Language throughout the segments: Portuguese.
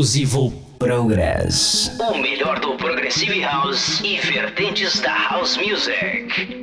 Exclusivo Progress. O melhor do Progressive House e vertentes da House Music.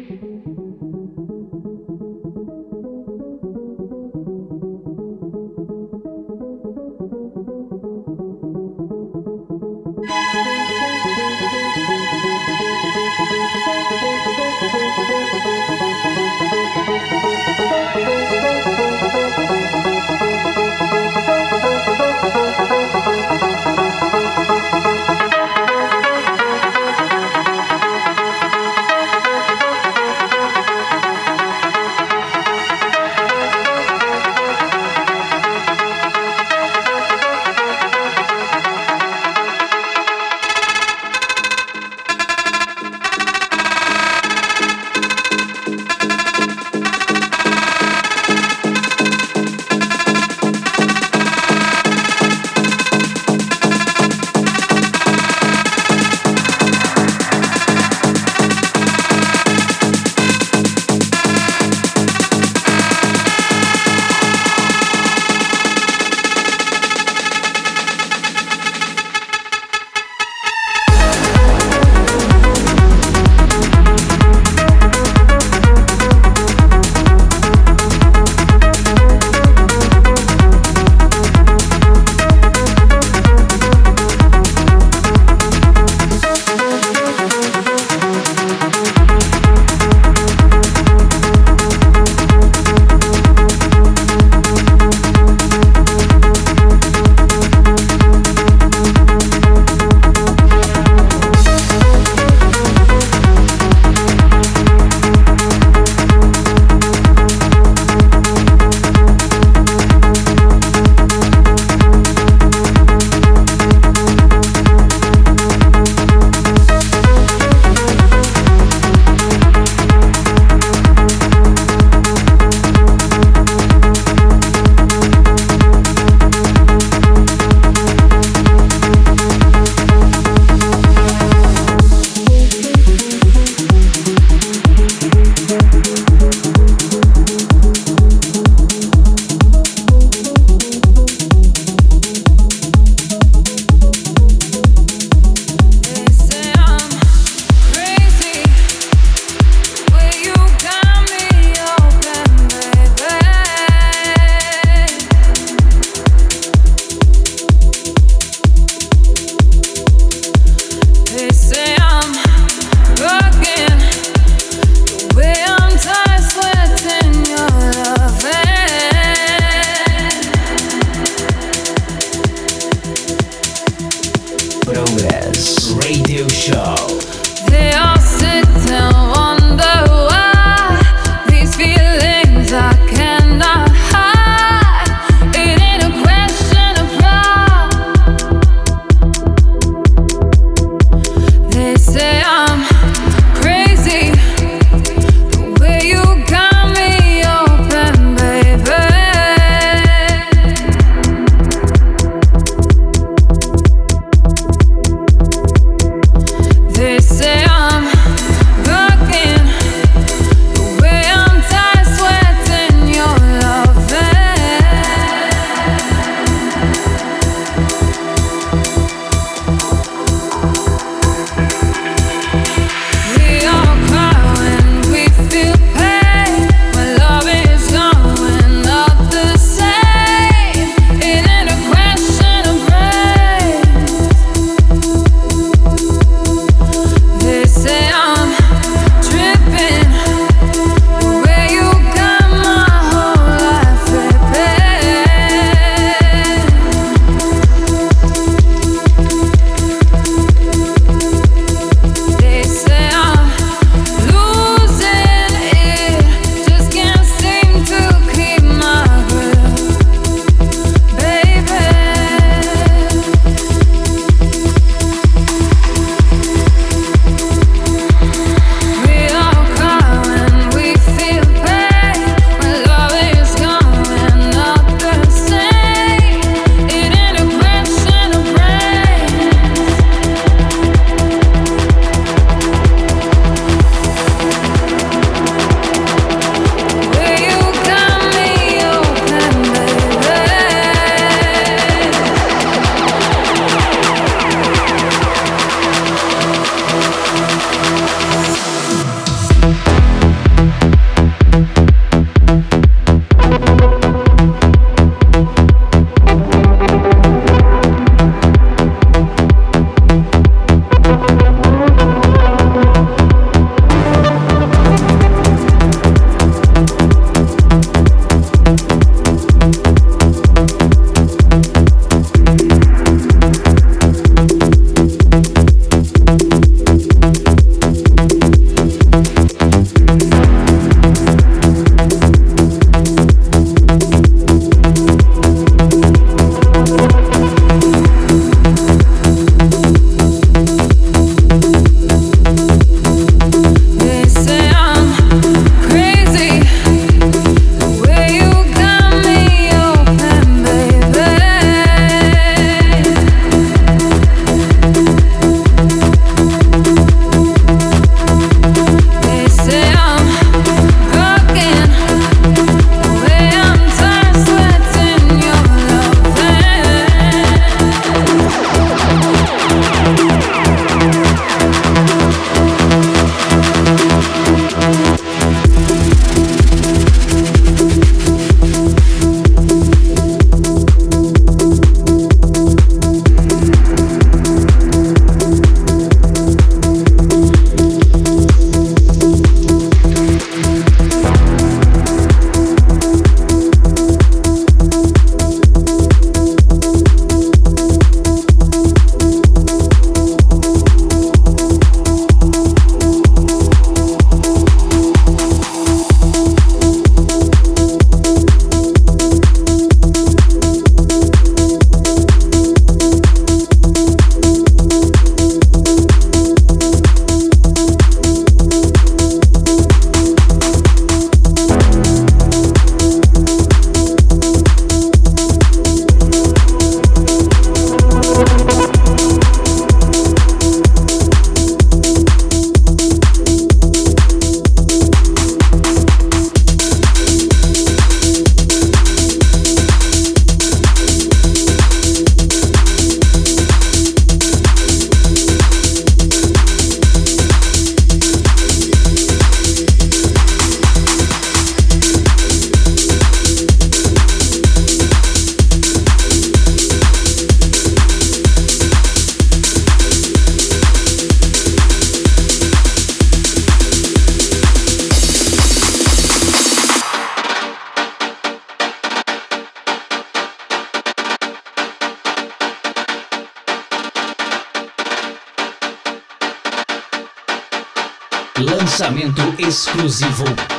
Exclusivo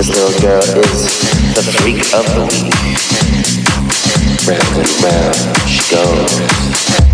This little girl is the freak of the week. Round and round she goes.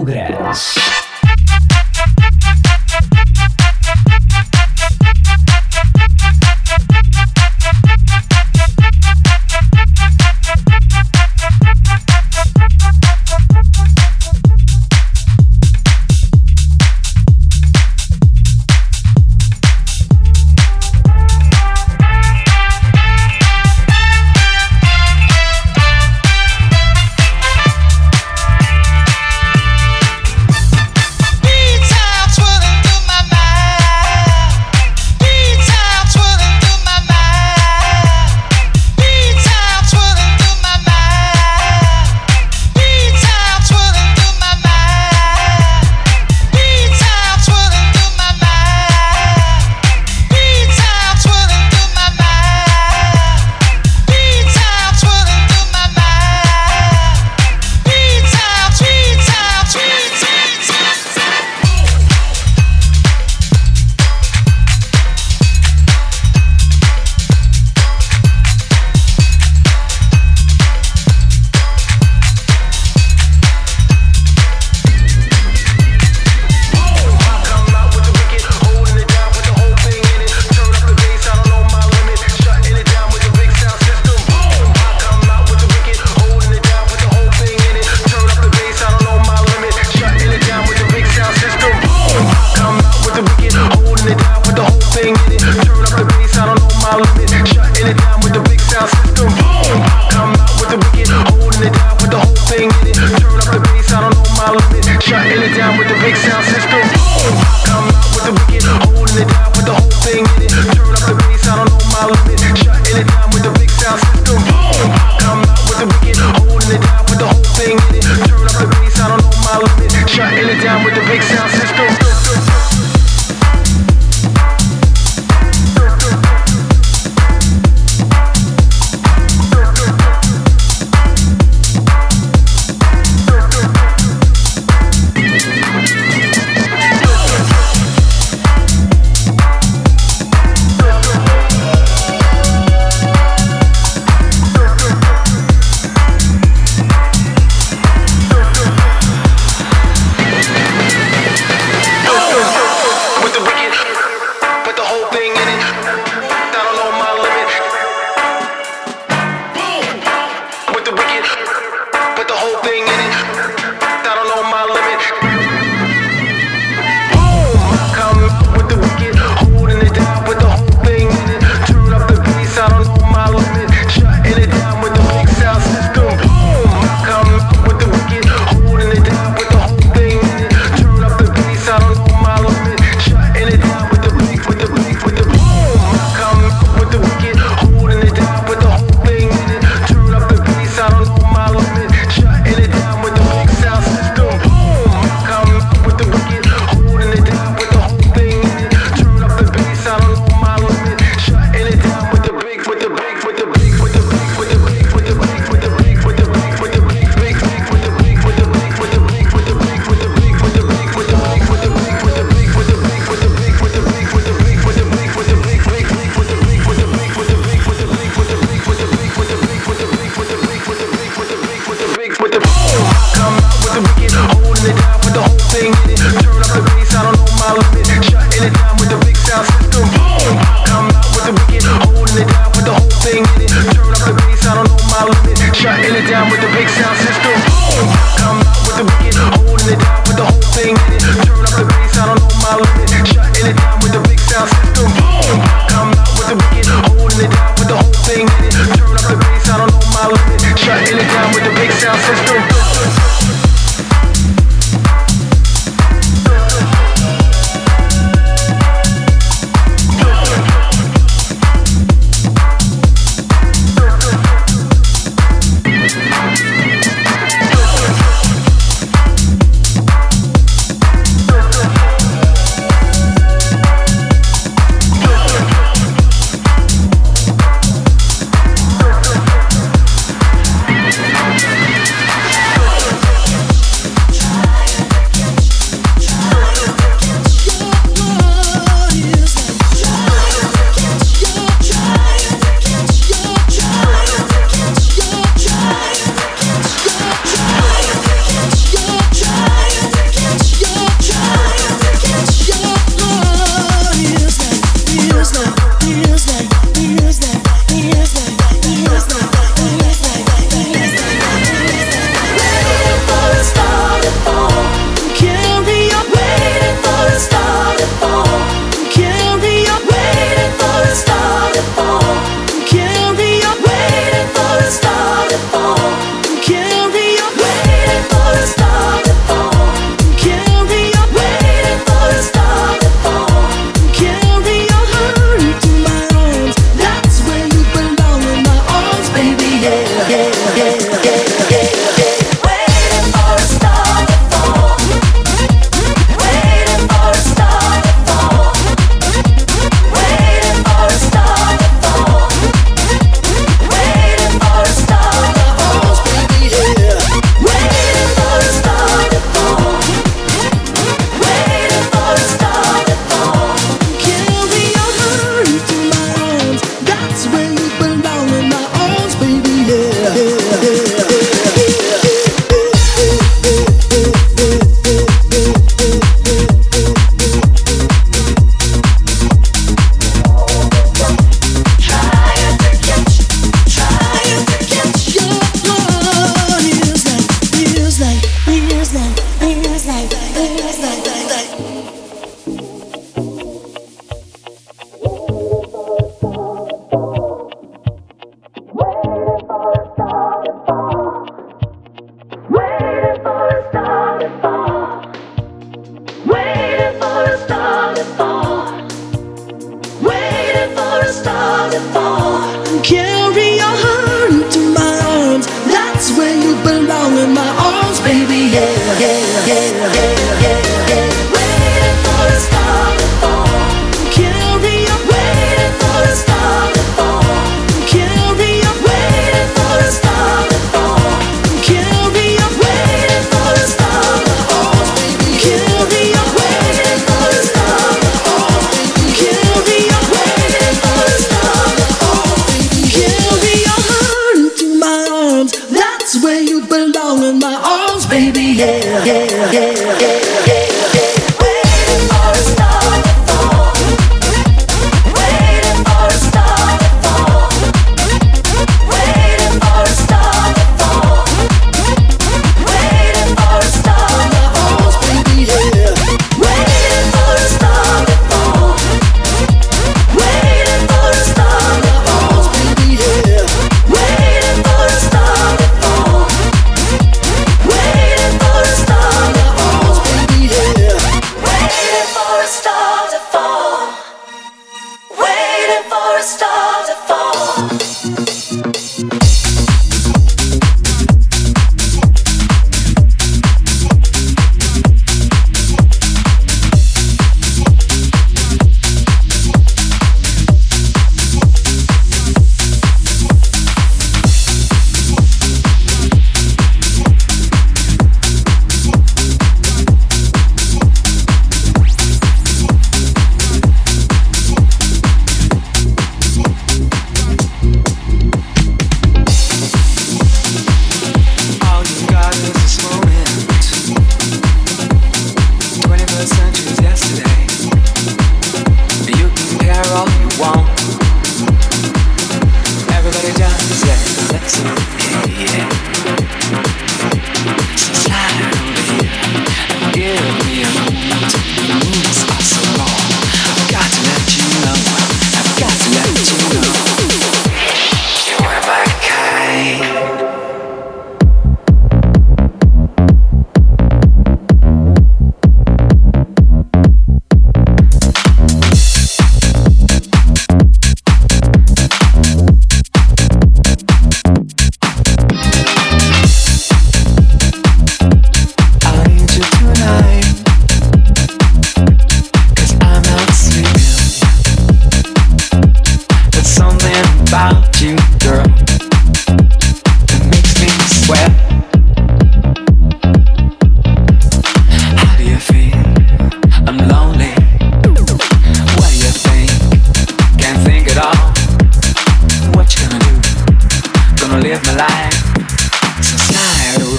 Progress.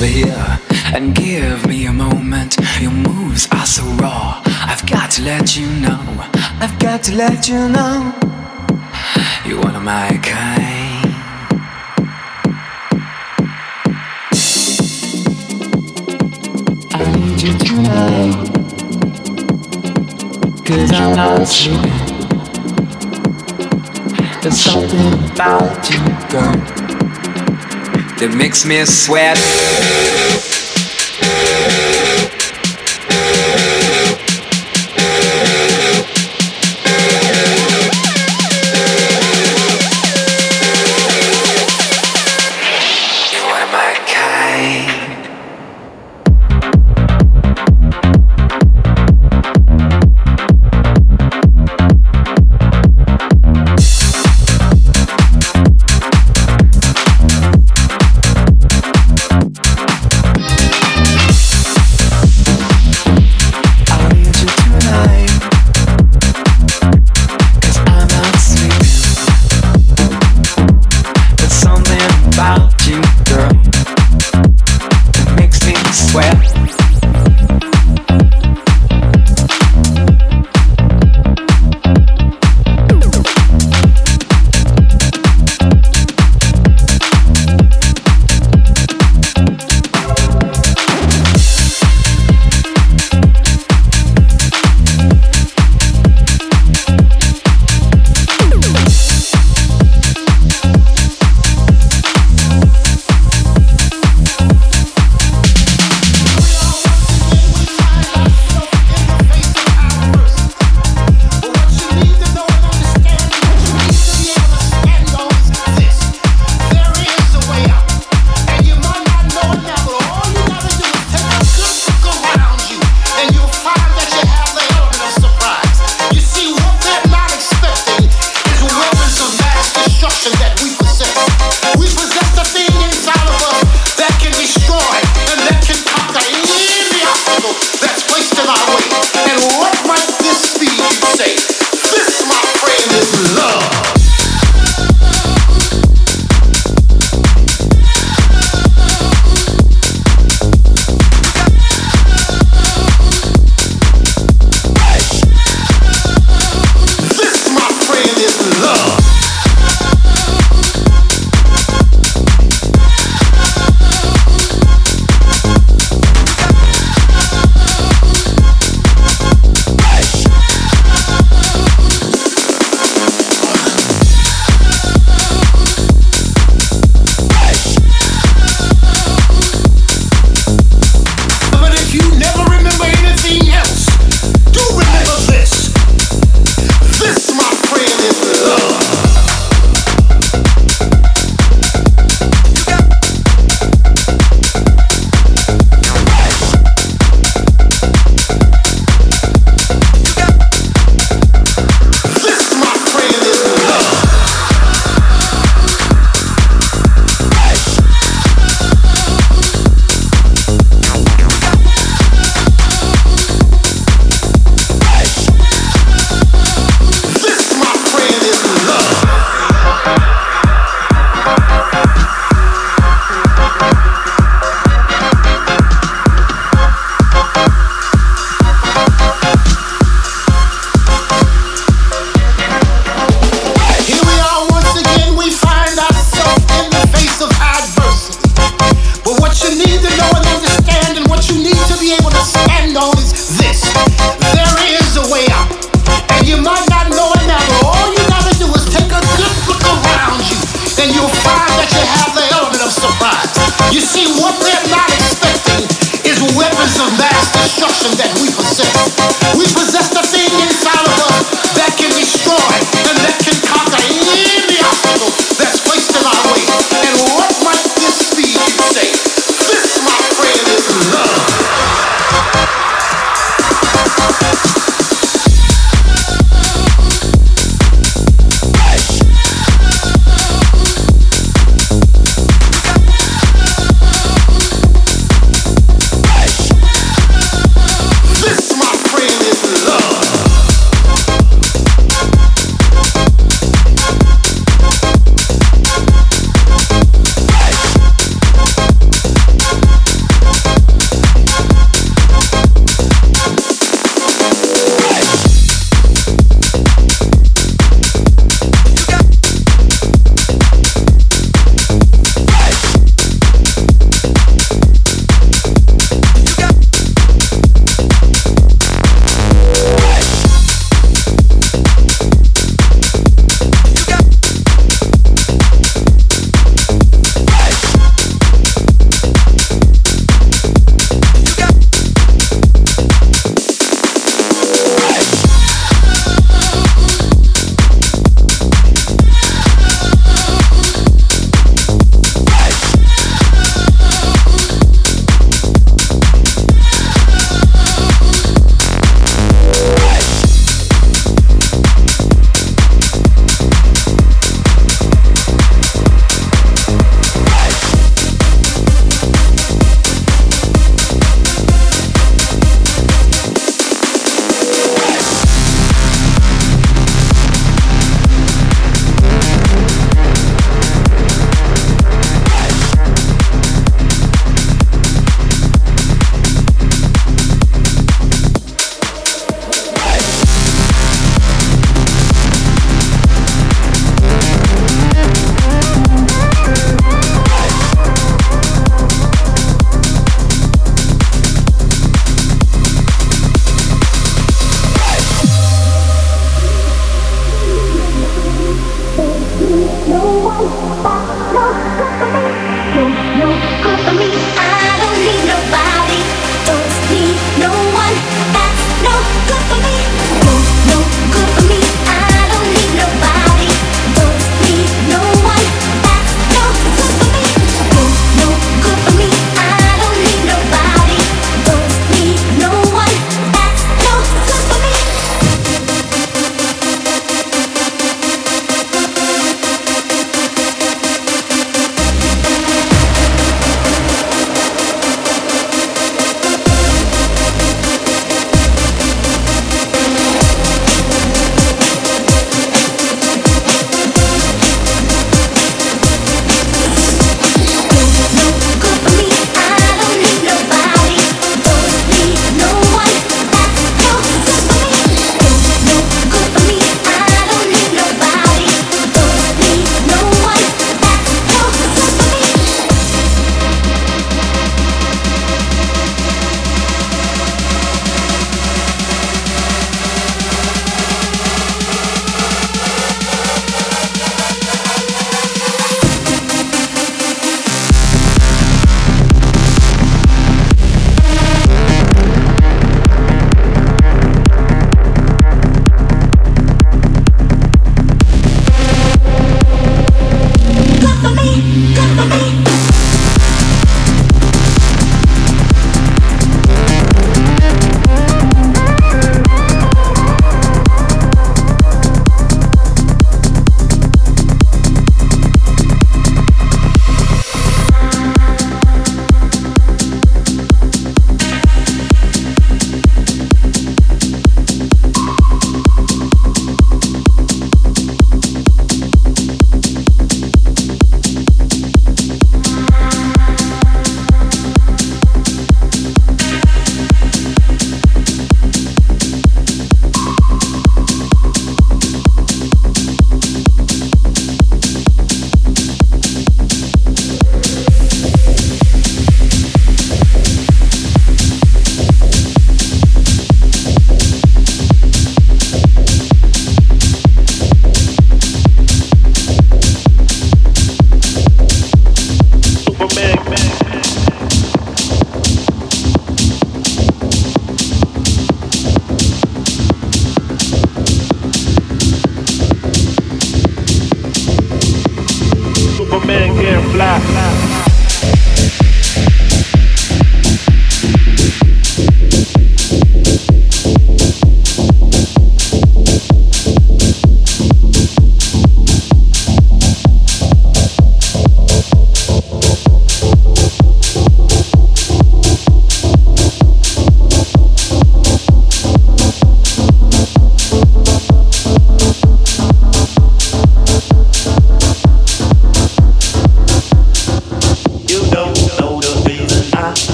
over here and give me a moment. Your moves are so raw. I've got to let you know. I've got to let you know. You're one of my kind. I need you. Cause I'm not sure There's something about you, girl that makes me sweat.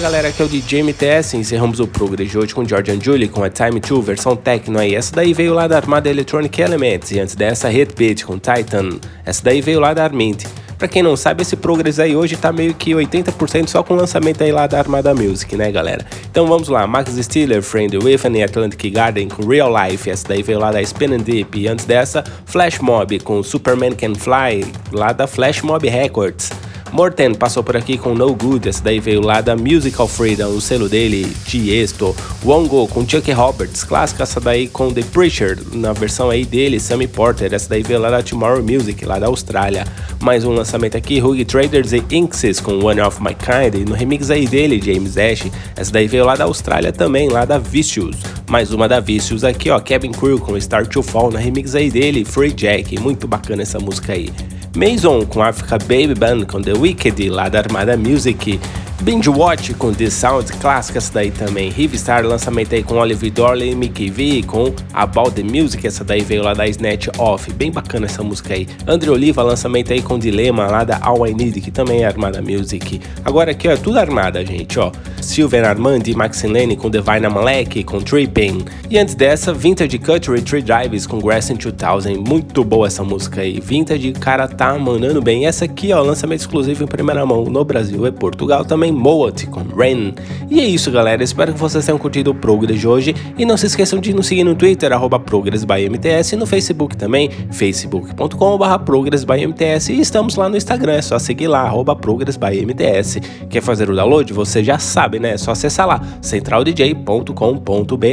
Galera, aqui é o DJ MTS. Encerramos o Progress de hoje com Georgian Julie com a Time 2 versão techno aí. Essa daí veio lá da Armada Electronic Elements e antes dessa Headbeat com Titan. Essa daí veio lá da Armint. Pra quem não sabe, esse Progress aí hoje tá meio que 80% só com o lançamento aí lá da Armada Music, né galera? Então vamos lá, Max Stiller, Friend With e Atlantic Garden com Real Life, essa daí veio lá da Spin and Deep. E antes dessa, Flash Mob com Superman Can Fly, lá da Flash Mob Records. Morten passou por aqui com No Good, essa daí veio lá da Musical Freedom, o selo dele, Tiesto. Wongo com Chuck Roberts, clássica essa daí com The Preacher, na versão aí dele, Sammy Porter, essa daí veio lá da Tomorrow Music, lá da Austrália. Mais um lançamento aqui, Huggy Traders e Inxes com One of My Kind, no remix aí dele, James Ash, essa daí veio lá da Austrália também, lá da Vicious. Mais uma da Vicious aqui, ó, Kevin Crew com Star to Fall, no remix aí dele, Free Jack, muito bacana essa música aí. Mason com Africa Baby Band com The Wicked lá da Armada Music. Binge Watch com The Sound, clássicas daí também. Rivestar, lançamento aí com Oliver Dorley Mickey V com About the Music, essa daí veio lá da Snatch Off, bem bacana essa música aí. André Oliva, lançamento aí com Dilema lá da All I Need, que também é Armada Music. Agora aqui ó, é tudo Armada, gente, ó. Sylvan Armand e Maxine com Divine Malek com Tripping. E antes dessa, Vintage Country Tree Drives com Grass in 2000, muito boa essa música aí. Vintage, cara tá mandando bem. Essa aqui ó, lançamento exclusivo em primeira mão no Brasil e Portugal também Moat com Rain. E é isso, galera. Espero que vocês tenham curtido o Progress de hoje. E não se esqueçam de nos seguir no Twitter, ProgressByMTS, e no Facebook também, facebook.com.br ProgressByMTS. E estamos lá no Instagram, é só seguir lá, ProgressByMTS. Quer fazer o download? Você já sabe, né? É só acessar lá, centraldj.com.br.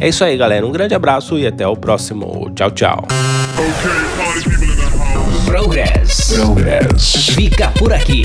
É isso aí, galera. Um grande abraço e até o próximo. Tchau, tchau. Progress. Progress. Fica por aqui.